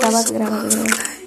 Grabas, grabas, grabas.